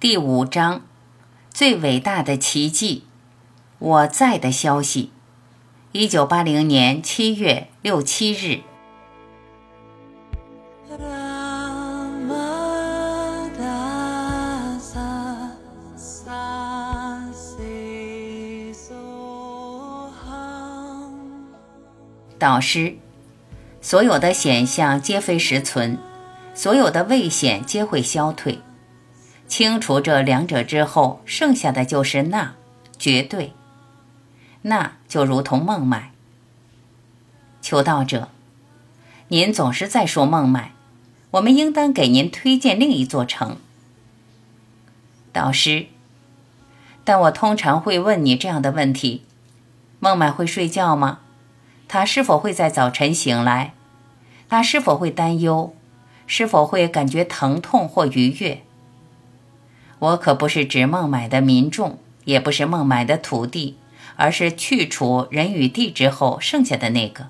第五章，最伟大的奇迹，我在的消息。一九八零年七月六七日。导师，所有的险象皆非实存，所有的危险皆会消退。清除这两者之后，剩下的就是那绝对。那就如同孟买。求道者，您总是在说孟买，我们应当给您推荐另一座城。导师，但我通常会问你这样的问题：孟买会睡觉吗？他是否会在早晨醒来？他是否会担忧？是否会感觉疼痛或愉悦？我可不是指孟买的民众，也不是孟买的土地，而是去除人与地之后剩下的那个。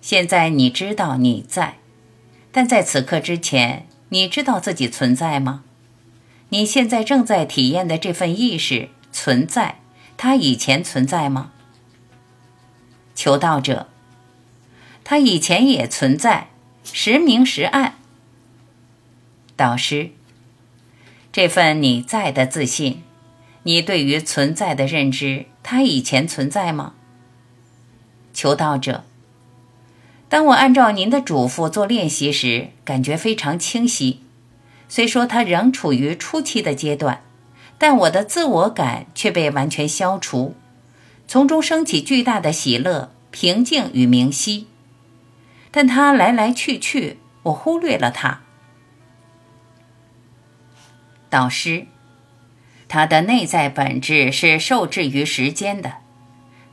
现在你知道你在，但在此刻之前，你知道自己存在吗？你现在正在体验的这份意识存在，它以前存在吗？求道者，它以前也存在，时明时暗。导师。这份你在的自信，你对于存在的认知，它以前存在吗？求道者，当我按照您的嘱咐做练习时，感觉非常清晰。虽说它仍处于初期的阶段，但我的自我感却被完全消除，从中升起巨大的喜乐、平静与明晰。但它来来去去，我忽略了它。导师，他的内在本质是受制于时间的。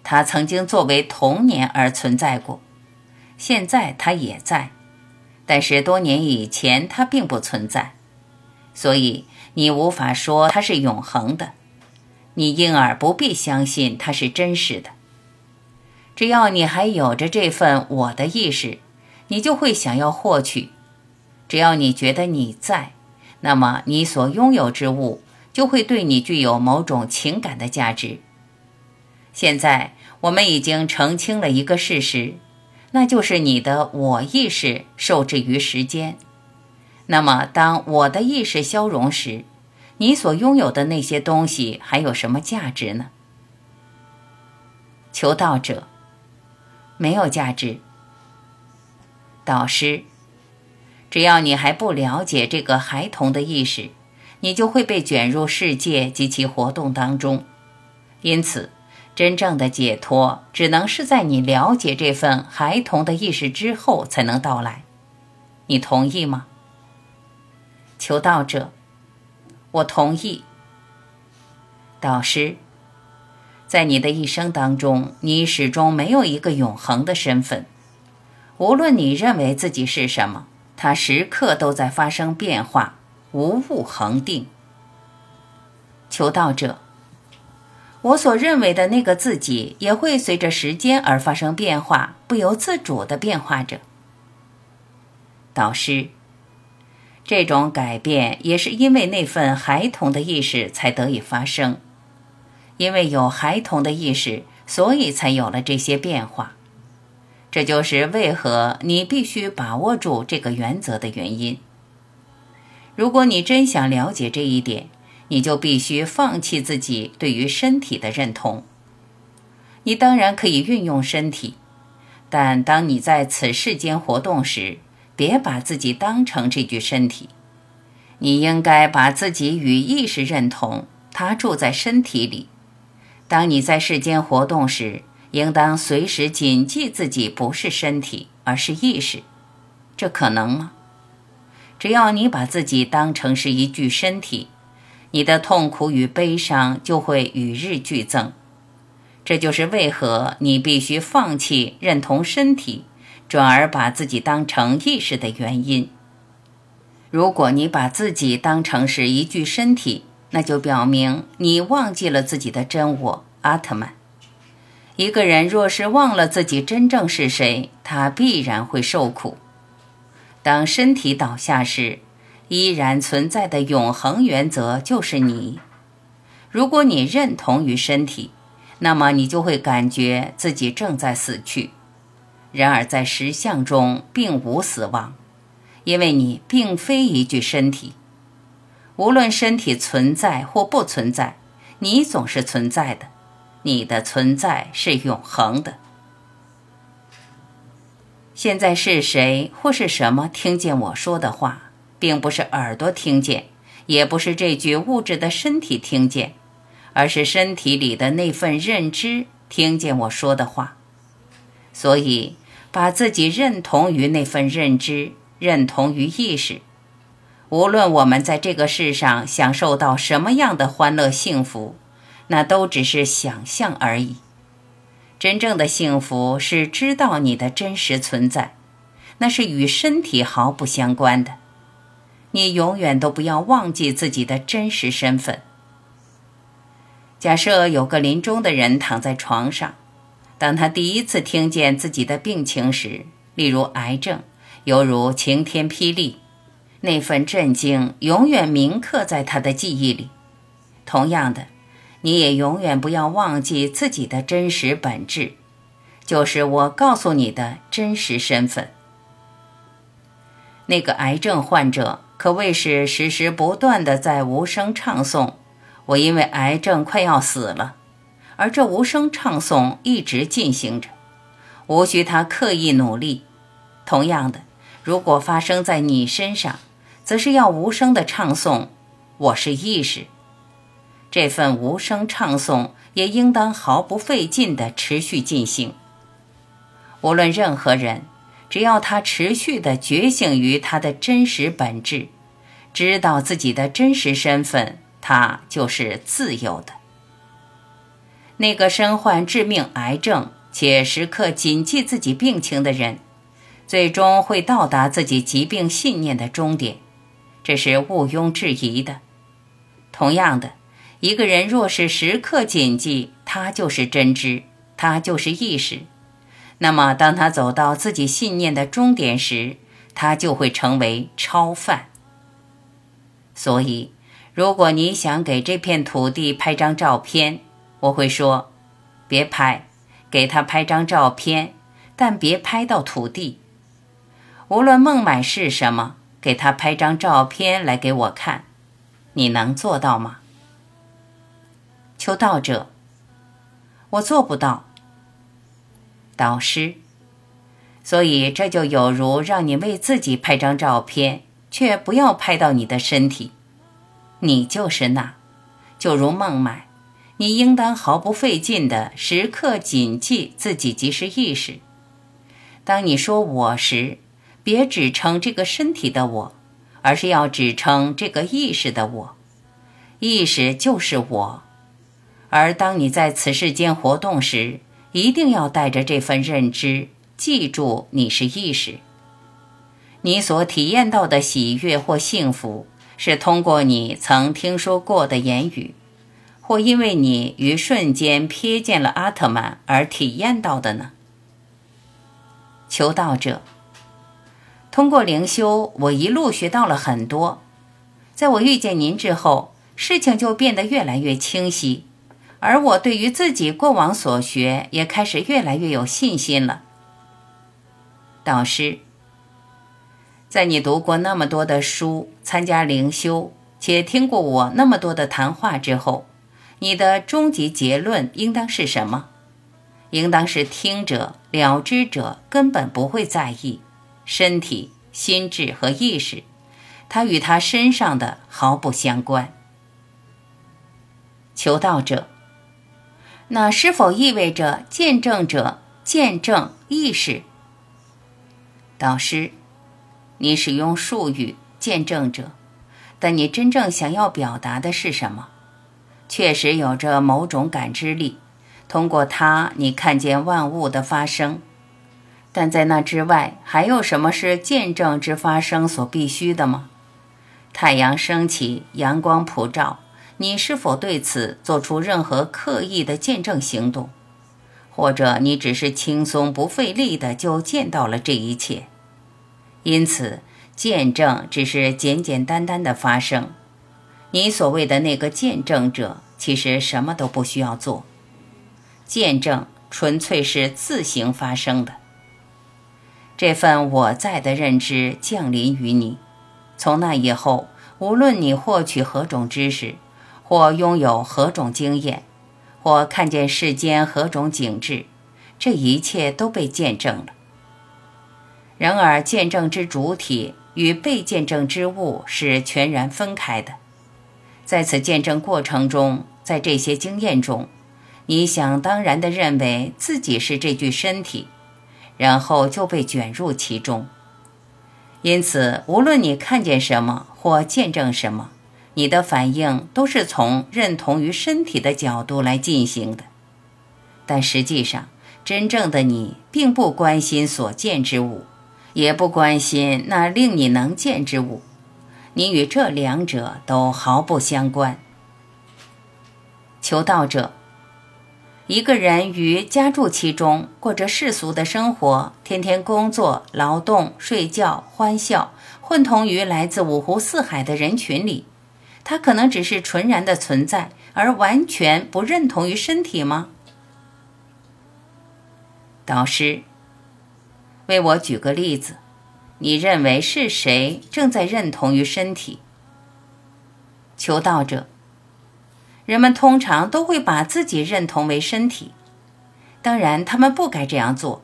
他曾经作为童年而存在过，现在他也在，但是多年以前他并不存在，所以你无法说它是永恒的。你因而不必相信它是真实的。只要你还有着这份我的意识，你就会想要获取。只要你觉得你在。那么，你所拥有之物就会对你具有某种情感的价值。现在，我们已经澄清了一个事实，那就是你的我意识受制于时间。那么，当我的意识消融时，你所拥有的那些东西还有什么价值呢？求道者，没有价值。导师。只要你还不了解这个孩童的意识，你就会被卷入世界及其活动当中。因此，真正的解脱只能是在你了解这份孩童的意识之后才能到来。你同意吗？求道者，我同意。导师，在你的一生当中，你始终没有一个永恒的身份，无论你认为自己是什么。它时刻都在发生变化，无物恒定。求道者，我所认为的那个自己也会随着时间而发生变化，不由自主的变化着。导师，这种改变也是因为那份孩童的意识才得以发生，因为有孩童的意识，所以才有了这些变化。这就是为何你必须把握住这个原则的原因。如果你真想了解这一点，你就必须放弃自己对于身体的认同。你当然可以运用身体，但当你在此世间活动时，别把自己当成这具身体。你应该把自己与意识认同，它住在身体里。当你在世间活动时，应当随时谨记自己不是身体，而是意识，这可能吗？只要你把自己当成是一具身体，你的痛苦与悲伤就会与日俱增。这就是为何你必须放弃认同身体，转而把自己当成意识的原因。如果你把自己当成是一具身体，那就表明你忘记了自己的真我阿特曼。一个人若是忘了自己真正是谁，他必然会受苦。当身体倒下时，依然存在的永恒原则就是你。如果你认同于身体，那么你就会感觉自己正在死去。然而在实相中并无死亡，因为你并非一具身体。无论身体存在或不存在，你总是存在的。你的存在是永恒的。现在是谁或是什么听见我说的话，并不是耳朵听见，也不是这具物质的身体听见，而是身体里的那份认知听见我说的话。所以，把自己认同于那份认知，认同于意识。无论我们在这个世上享受到什么样的欢乐幸福，那都只是想象而已。真正的幸福是知道你的真实存在，那是与身体毫不相关的。你永远都不要忘记自己的真实身份。假设有个临终的人躺在床上，当他第一次听见自己的病情时，例如癌症，犹如晴天霹雳，那份震惊永远铭刻在他的记忆里。同样的。你也永远不要忘记自己的真实本质，就是我告诉你的真实身份。那个癌症患者可谓是时时不断的在无声唱诵：“我因为癌症快要死了。”而这无声唱诵一直进行着，无需他刻意努力。同样的，如果发生在你身上，则是要无声的唱诵：“我是意识。”这份无声唱诵也应当毫不费劲地持续进行。无论任何人，只要他持续地觉醒于他的真实本质，知道自己的真实身份，他就是自由的。那个身患致命癌症且时刻谨记自己病情的人，最终会到达自己疾病信念的终点，这是毋庸置疑的。同样的。一个人若是时刻谨记他就是真知，他就是意识，那么当他走到自己信念的终点时，他就会成为超范。所以，如果你想给这片土地拍张照片，我会说：别拍，给他拍张照片，但别拍到土地。无论孟买是什么，给他拍张照片来给我看，你能做到吗？求道者，我做不到。导师，所以这就有如让你为自己拍张照片，却不要拍到你的身体。你就是那，就如孟买，你应当毫不费劲的时刻谨记自己即是意识。当你说我时，别只称这个身体的我，而是要只称这个意识的我。意识就是我。而当你在此世间活动时，一定要带着这份认知，记住你是意识。你所体验到的喜悦或幸福，是通过你曾听说过的言语，或因为你于瞬间瞥见了阿特曼而体验到的呢？求道者，通过灵修，我一路学到了很多。在我遇见您之后，事情就变得越来越清晰。而我对于自己过往所学也开始越来越有信心了。导师，在你读过那么多的书、参加灵修，且听过我那么多的谈话之后，你的终极结论应当是什么？应当是听者、了知者根本不会在意身体、心智和意识，它与他身上的毫不相关。求道者。那是否意味着见证者见证意识？导师，你使用术语“见证者”，但你真正想要表达的是什么？确实有着某种感知力，通过它你看见万物的发生。但在那之外，还有什么是见证之发生所必须的吗？太阳升起，阳光普照。你是否对此做出任何刻意的见证行动，或者你只是轻松不费力的就见到了这一切？因此，见证只是简简单单的发生。你所谓的那个见证者，其实什么都不需要做，见证纯粹是自行发生的。这份我在的认知降临于你，从那以后，无论你获取何种知识，或拥有何种经验，或看见世间何种景致，这一切都被见证了。然而，见证之主体与被见证之物是全然分开的。在此见证过程中，在这些经验中，你想当然地认为自己是这具身体，然后就被卷入其中。因此，无论你看见什么或见证什么，你的反应都是从认同于身体的角度来进行的。但实际上，真正的你并不关心所见之物，也不关心那令你能见之物。你与这两者都毫不相关。求道者，一个人于家住其中，过着世俗的生活，天天工作、劳动、睡觉、欢笑，混同于来自五湖四海的人群里，他可能只是纯然的存在，而完全不认同于身体吗？导师，为我举个例子。你认为是谁正在认同于身体？求道者，人们通常都会把自己认同为身体，当然，他们不该这样做。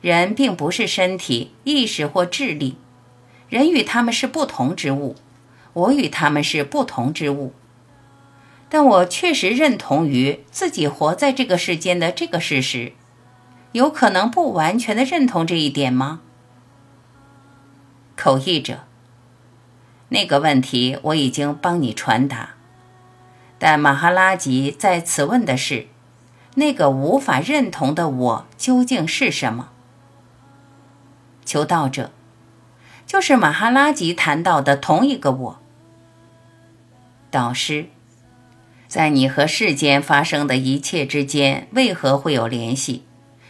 人并不是身体、意识或智力，人与他们是不同之物，我与他们是不同之物。但我确实认同于自己活在这个世间的这个事实，有可能不完全的认同这一点吗？口译者，那个问题我已经帮你传达，但马哈拉吉在此问的是：那个无法认同的我究竟是什么？求道者，就是马哈拉吉谈到的同一个我。导师，在你和世间发生的一切之间，为何会有联系？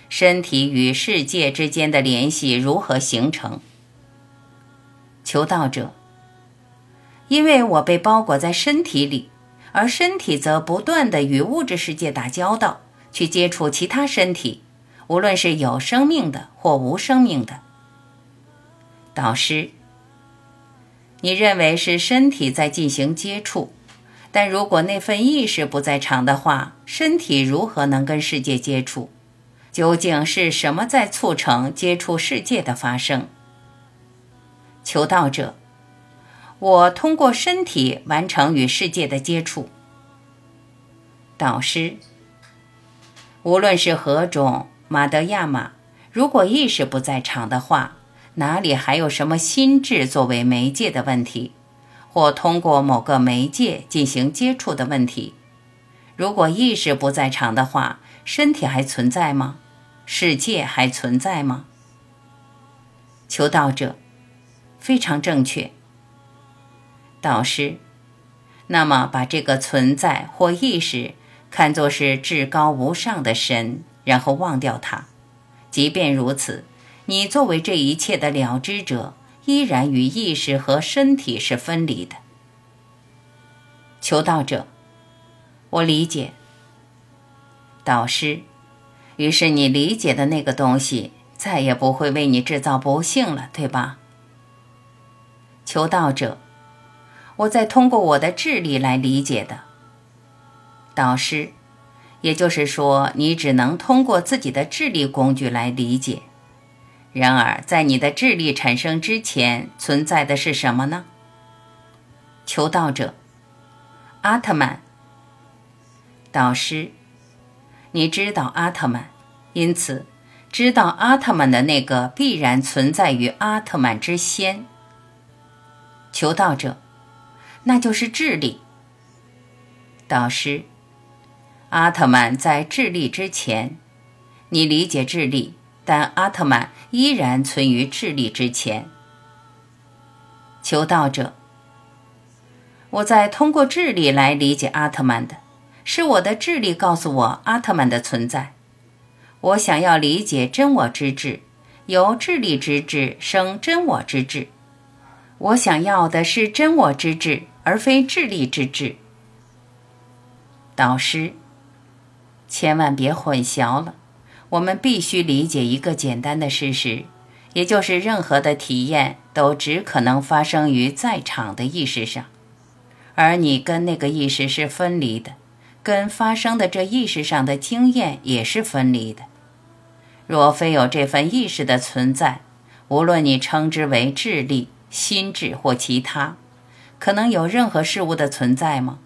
身体与世界之间的联系如何形成？求道者，因为我被包裹在身体里，而身体则不断的与物质世界打交道，去接触其他身体，无论是有生命的或无生命的。导师，你认为是身体在进行接触，但如果那份意识不在场的话，身体如何能跟世界接触？究竟是什么在促成接触世界的发生？求道者，我通过身体完成与世界的接触。导师，无论是何种马德亚玛，如果意识不在场的话，哪里还有什么心智作为媒介的问题，或通过某个媒介进行接触的问题？如果意识不在场的话，身体还存在吗？世界还存在吗？求道者。非常正确，导师。那么，把这个存在或意识看作是至高无上的神，然后忘掉它。即便如此，你作为这一切的了知者，依然与意识和身体是分离的。求道者，我理解，导师。于是，你理解的那个东西再也不会为你制造不幸了，对吧？求道者，我在通过我的智力来理解的。导师，也就是说，你只能通过自己的智力工具来理解。然而，在你的智力产生之前，存在的是什么呢？求道者，阿特曼。导师，你知道阿特曼，因此知道阿特曼的那个必然存在于阿特曼之先。求道者，那就是智力。导师，阿特曼在智力之前，你理解智力，但阿特曼依然存于智力之前。求道者，我在通过智力来理解阿特曼的，是我的智力告诉我阿特曼的存在。我想要理解真我之智，由智力之智生真我之智。我想要的是真我之智，而非智力之智。导师，千万别混淆了。我们必须理解一个简单的事实，也就是任何的体验都只可能发生于在场的意识上，而你跟那个意识是分离的，跟发生的这意识上的经验也是分离的。若非有这份意识的存在，无论你称之为智力、心智或其他，可能有任何事物的存在吗？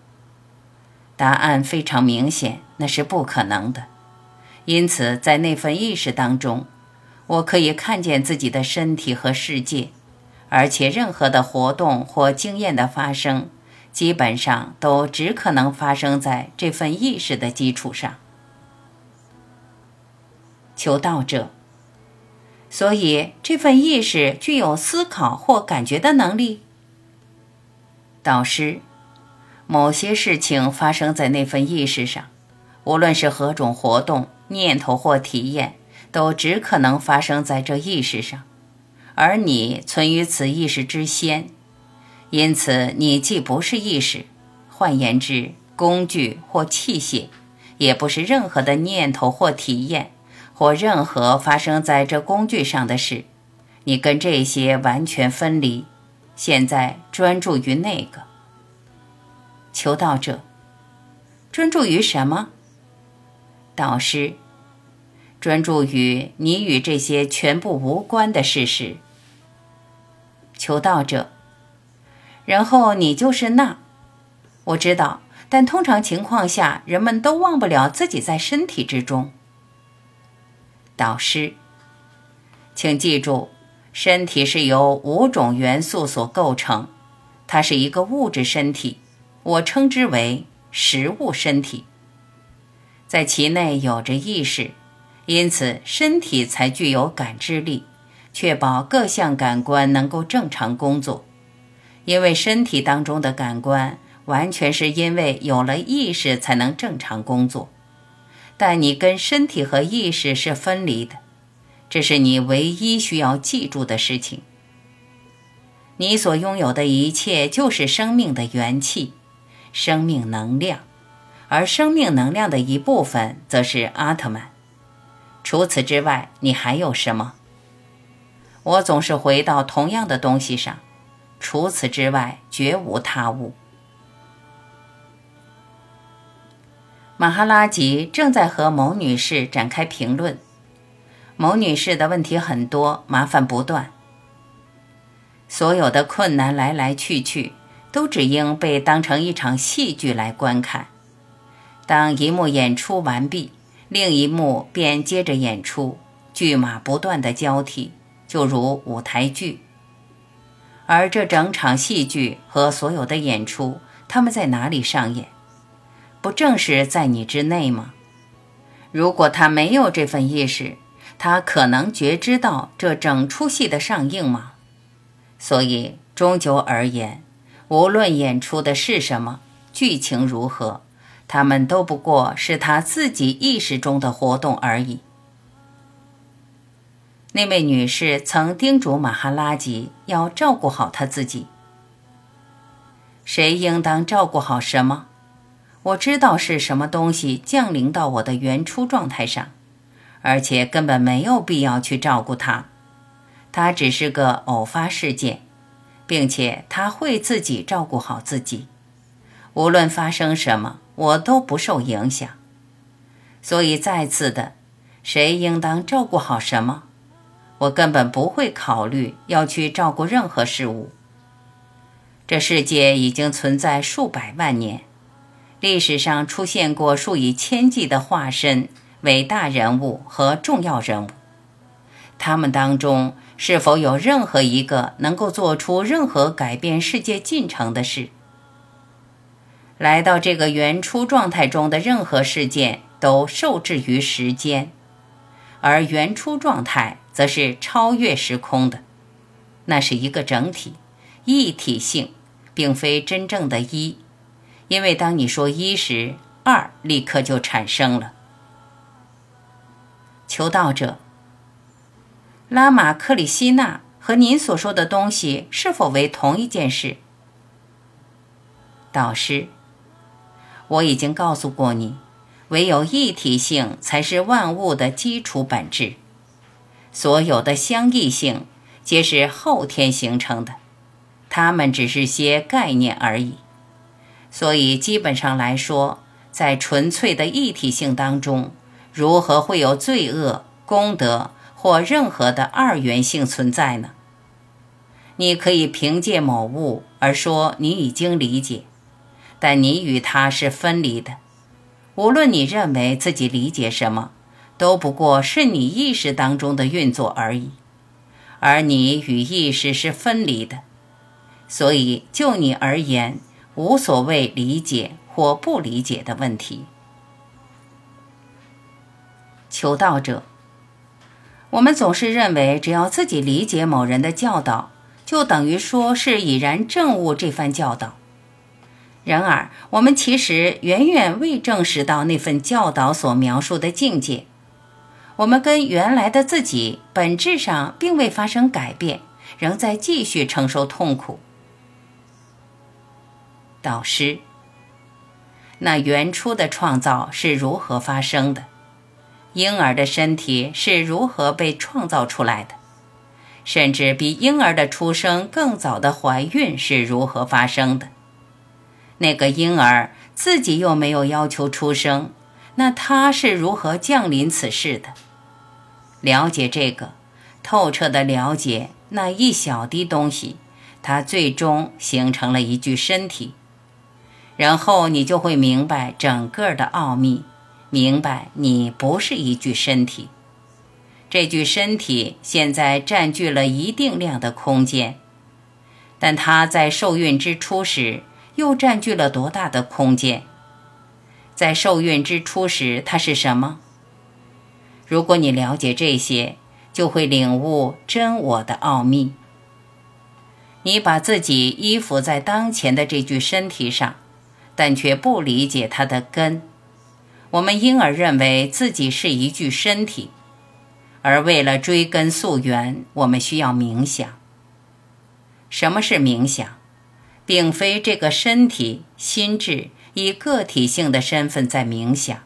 答案非常明显，那是不可能的。因此，在那份意识当中，我可以看见自己的身体和世界，而且任何的活动或经验的发生，基本上都只可能发生在这份意识的基础上。求道者，所以这份意识具有思考或感觉的能力。导师。某些事情发生在那份意识上，无论是何种活动、念头或体验，都只可能发生在这意识上，而你存于此意识之先，因此你既不是意识，换言之，工具或器械，也不是任何的念头或体验，或任何发生在这工具上的事，你跟这些完全分离。现在专注于那个。求道者，专注于什么？导师，专注于你与这些全部无关的事实。求道者，然后你就是那。我知道，但通常情况下，人们都忘不了自己在身体之中。导师，请记住，身体是由五种元素所构成，它是一个物质身体。我称之为实物身体，在其内有着意识，因此身体才具有感知力，确保各项感官能够正常工作。因为身体当中的感官完全是因为有了意识才能正常工作，但你跟身体和意识是分离的，这是你唯一需要记住的事情。你所拥有的一切就是生命的元气。生命能量，而生命能量的一部分则是阿特曼。除此之外，你还有什么？我总是回到同样的东西上。除此之外，绝无他物。马哈拉吉正在和某女士展开评论。某女士的问题很多，麻烦不断。所有的困难来来去去。都只应被当成一场戏剧来观看。当一幕演出完毕，另一幕便接着演出，剧码不断的交替，就如舞台剧。而这整场戏剧和所有的演出，他们在哪里上演？不正是在你之内吗？如果他没有这份意识，他可能觉知到这整出戏的上映吗？所以，终究而言。无论演出的是什么，剧情如何，他们都不过是他自己意识中的活动而已。那位女士曾叮嘱马哈拉吉要照顾好他自己。谁应当照顾好什么？我知道是什么东西降临到我的原初状态上，而且根本没有必要去照顾它，它只是个偶发事件。并且他会自己照顾好自己，无论发生什么，我都不受影响。所以再次的，谁应当照顾好什么，我根本不会考虑要去照顾任何事物。这世界已经存在数百万年，历史上出现过数以千计的化身、伟大人物和重要人物，他们当中。是否有任何一个能够做出任何改变世界进程的事？来到这个原初状态中的任何事件都受制于时间，而原初状态则是超越时空的。那是一个整体，一体性，并非真正的一。因为当你说一时，二立刻就产生了。求道者。拉玛克里希纳和您所说的东西是否为同一件事？导师，我已经告诉过你，唯有一体性才是万物的基础本质，所有的相异性皆是后天形成的，它们只是些概念而已。所以，基本上来说，在纯粹的一体性当中，如何会有罪恶、功德或任何的二元性存在呢？你可以凭借某物而说你已经理解。但你与他是分离的，无论你认为自己理解什么，都不过是你意识当中的运作而已，而你与意识是分离的，所以就你而言，无所谓理解或不理解的问题。求道者，我们总是认为，只要自己理解某人的教导，就等于说是已然证悟这番教导。然而，我们其实远远未证实到那份教导所描述的境界。我们跟原来的自己本质上并未发生改变，仍在继续承受痛苦。导师，那原初的创造是如何发生的？婴儿的身体是如何被创造出来的？甚至比婴儿的出生更早的怀孕是如何发生的？那个婴儿自己又没有要求出生，那他是如何降临此世的？了解这个，透彻的了解那一小滴东西，它最终形成了一具身体，然后你就会明白整个的奥秘，明白你不是一具身体，这具身体现在占据了一定量的空间，但它在受孕之初时。又占据了多大的空间？在受孕之初时，它是什么？如果你了解这些，就会领悟真我的奥秘。你把自己依附在当前的这具身体上，但却不理解它的根。我们因而认为自己是一具身体，而为了追根溯源，我们需要冥想。什么是冥想？并非这个身体、心智以个体性的身份在冥想，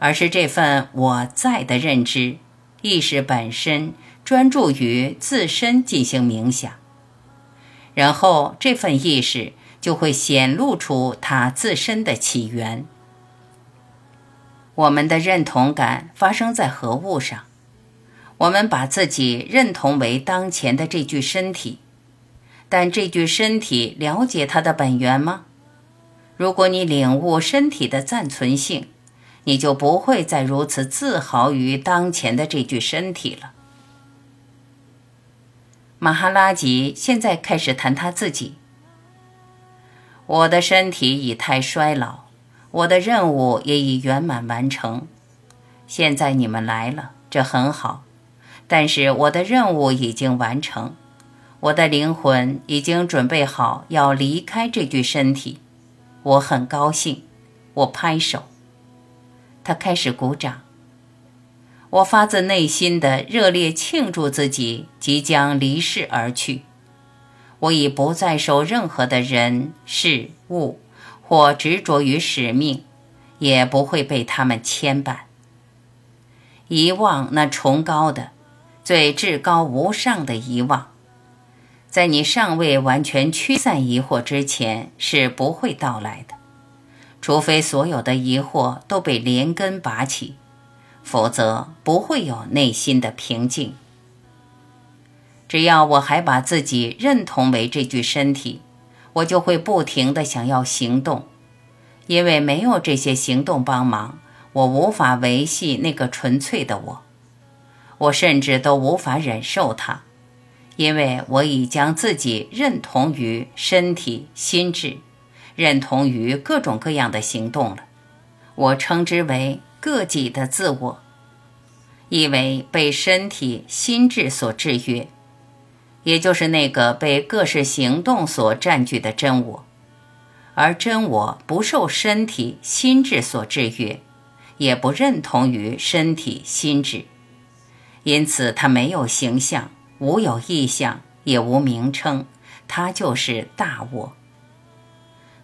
而是这份我在的认知意识本身专注于自身进行冥想，然后这份意识就会显露出它自身的起源。我们的认同感发生在何物上？我们把自己认同为当前的这具身体。但这具身体了解它的本源吗？如果你领悟身体的暂存性，你就不会再如此自豪于当前的这具身体了。马哈拉吉现在开始谈他自己：“我的身体已太衰老，我的任务也已圆满完成。现在你们来了，这很好，但是我的任务已经完成。”我的灵魂已经准备好要离开这具身体，我很高兴，我拍手。他开始鼓掌。我发自内心的热烈庆祝自己即将离世而去。我已不再受任何的人事物或执着于使命，也不会被他们牵绊。遗忘那崇高的、最至高无上的遗忘。在你尚未完全驱散疑惑之前，是不会到来的。除非所有的疑惑都被连根拔起，否则不会有内心的平静。只要我还把自己认同为这具身体，我就会不停地想要行动，因为没有这些行动帮忙，我无法维系那个纯粹的我，我甚至都无法忍受它。因为我已将自己认同于身体、心智，认同于各种各样的行动了，我称之为个己的自我，意为被身体、心智所制约，也就是那个被各式行动所占据的真我，而真我不受身体、心智所制约，也不认同于身体、心智，因此它没有形象。无有意象，也无名称，它就是大我。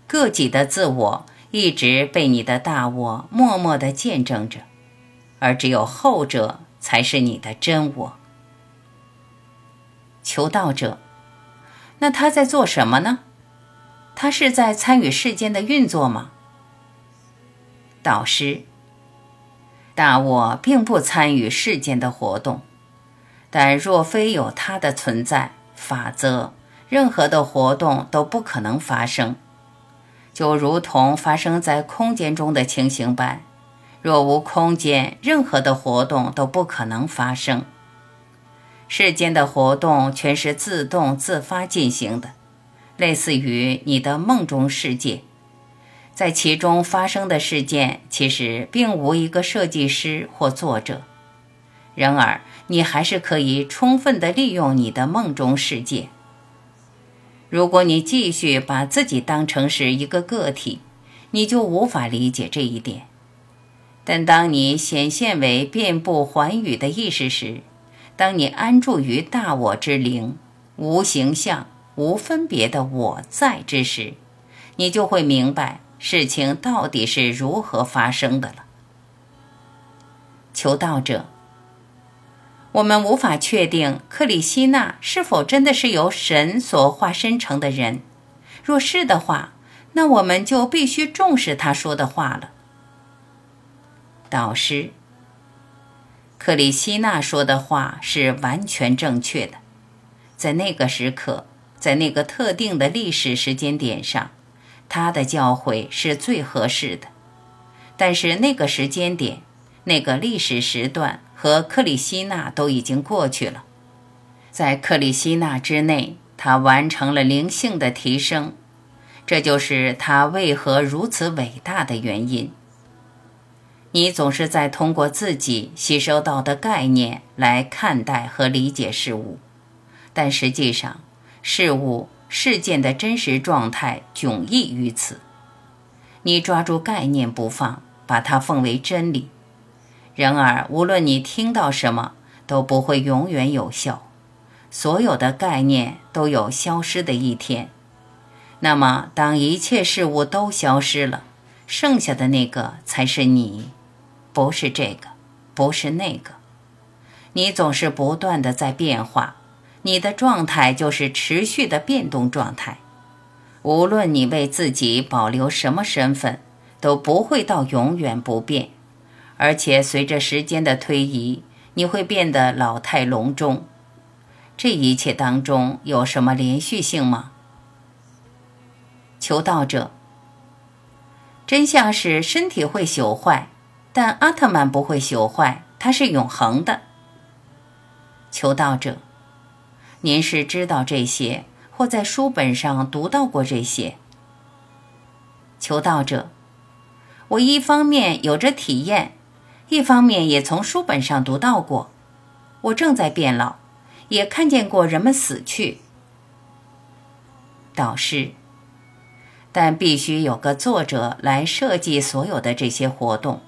个体的自我一直被你的大我默默地见证着，而只有后者才是你的真我。求道者，那他在做什么呢？他是在参与世间的运作吗？导师，大我并不参与世间的活动，但若非有它的存在法则，任何的活动都不可能发生。就如同发生在空间中的情形般，若无空间，任何的活动都不可能发生。世间的活动全是自动自发进行的。类似于你的梦中世界，在其中发生的事件，其实并无一个设计师或作者。然而，你还是可以充分地利用你的梦中世界。如果你继续把自己当成是一个个体，你就无法理解这一点。但当你显现为遍布寰宇的意识时，当你安住于大我之灵，无形象。无分别的我在之时，你就会明白事情到底是如何发生的了。求道者，我们无法确定克里希那是否真的是由神所化身成的人。若是的话，那我们就必须重视他说的话了。导师，克里希那说的话是完全正确的，在那个时刻。在那个特定的历史时间点上，他的教诲是最合适的。但是那个时间点、那个历史时段和克里希那都已经过去了。在克里希那之内，他完成了灵性的提升，这就是他为何如此伟大的原因。你总是在通过自己吸收到的概念来看待和理解事物，但实际上。事物、事件的真实状态迥异于此。你抓住概念不放，把它奉为真理。然而，无论你听到什么，都不会永远有效。所有的概念都有消失的一天。那么，当一切事物都消失了，剩下的那个才是你，不是这个，不是那个。你总是不断的在变化。你的状态就是持续的变动状态，无论你为自己保留什么身份，都不会到永远不变。而且随着时间的推移，你会变得老态龙钟。这一切当中有什么连续性吗？求道者，真相是身体会朽坏，但阿特曼不会朽坏，它是永恒的。求道者。您是知道这些，或在书本上读到过这些？求道者，我一方面有着体验，一方面也从书本上读到过。我正在变老，也看见过人们死去。导师，但必须有个作者来设计所有的这些活动。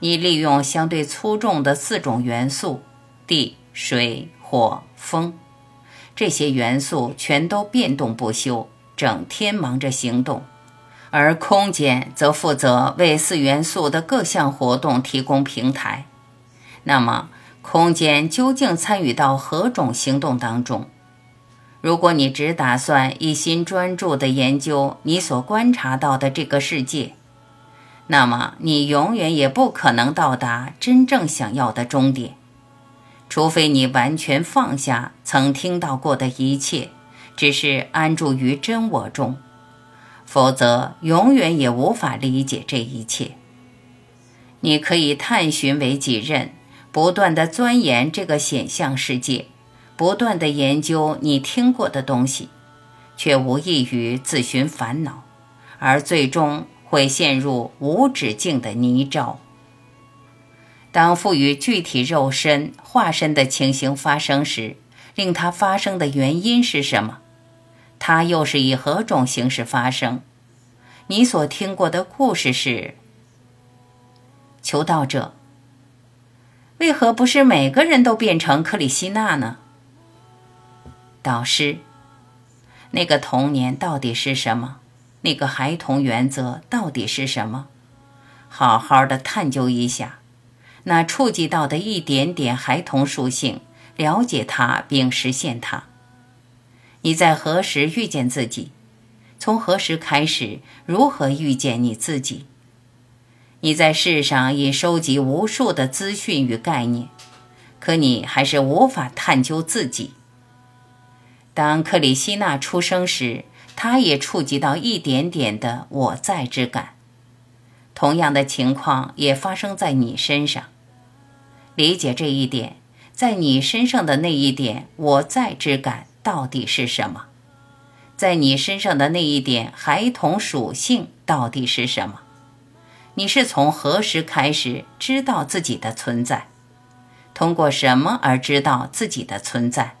你利用相对粗重的四种元素：地、水、火、风。这些元素全都变动不休，整天忙着行动，而空间则负责为四元素的各项活动提供平台。那么，空间究竟参与到何种行动当中？如果你只打算一心专注地研究你所观察到的这个世界，那么你永远也不可能到达真正想要的终点。除非你完全放下曾听到过的一切，只是安住于真我中，否则永远也无法理解这一切。你可以探寻为己任，不断地钻研这个显象世界，不断地研究你听过的东西，却无异于自寻烦恼，而最终会陷入无止境的泥沼。当赋予具体肉身化身的情形发生时，令它发生的原因是什么？它又是以何种形式发生？你所听过的故事是？求道者，为何不是每个人都变成克里希那呢？导师，那个童年到底是什么？那个孩童原则到底是什么？好好的探究一下，那触及到的一点点孩童属性，了解它并实现它。你在何时遇见自己？从何时开始？如何遇见你自己？你在世上已收集无数的资讯与概念，可你还是无法探究自己。当克里希那出生时，他也触及到一点点的我在之感。同样的情况也发生在你身上。理解这一点，在你身上的那一点我在之感到底是什么？在你身上的那一点孩童属性到底是什么？你是从何时开始知道自己的存在？通过什么而知道自己的存在？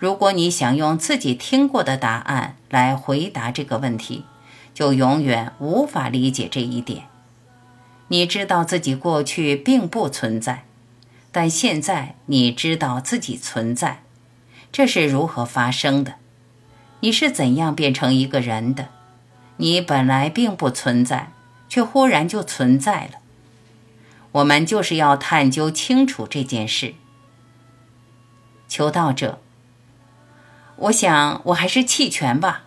如果你想用自己听过的答案来回答这个问题，就永远无法理解这一点。你知道自己过去并不存在，但现在你知道自己存在，这是如何发生的？你是怎样变成一个人的？你本来并不存在，却忽然就存在了。我们就是要探究清楚这件事。求道者。我想，我还是弃权吧。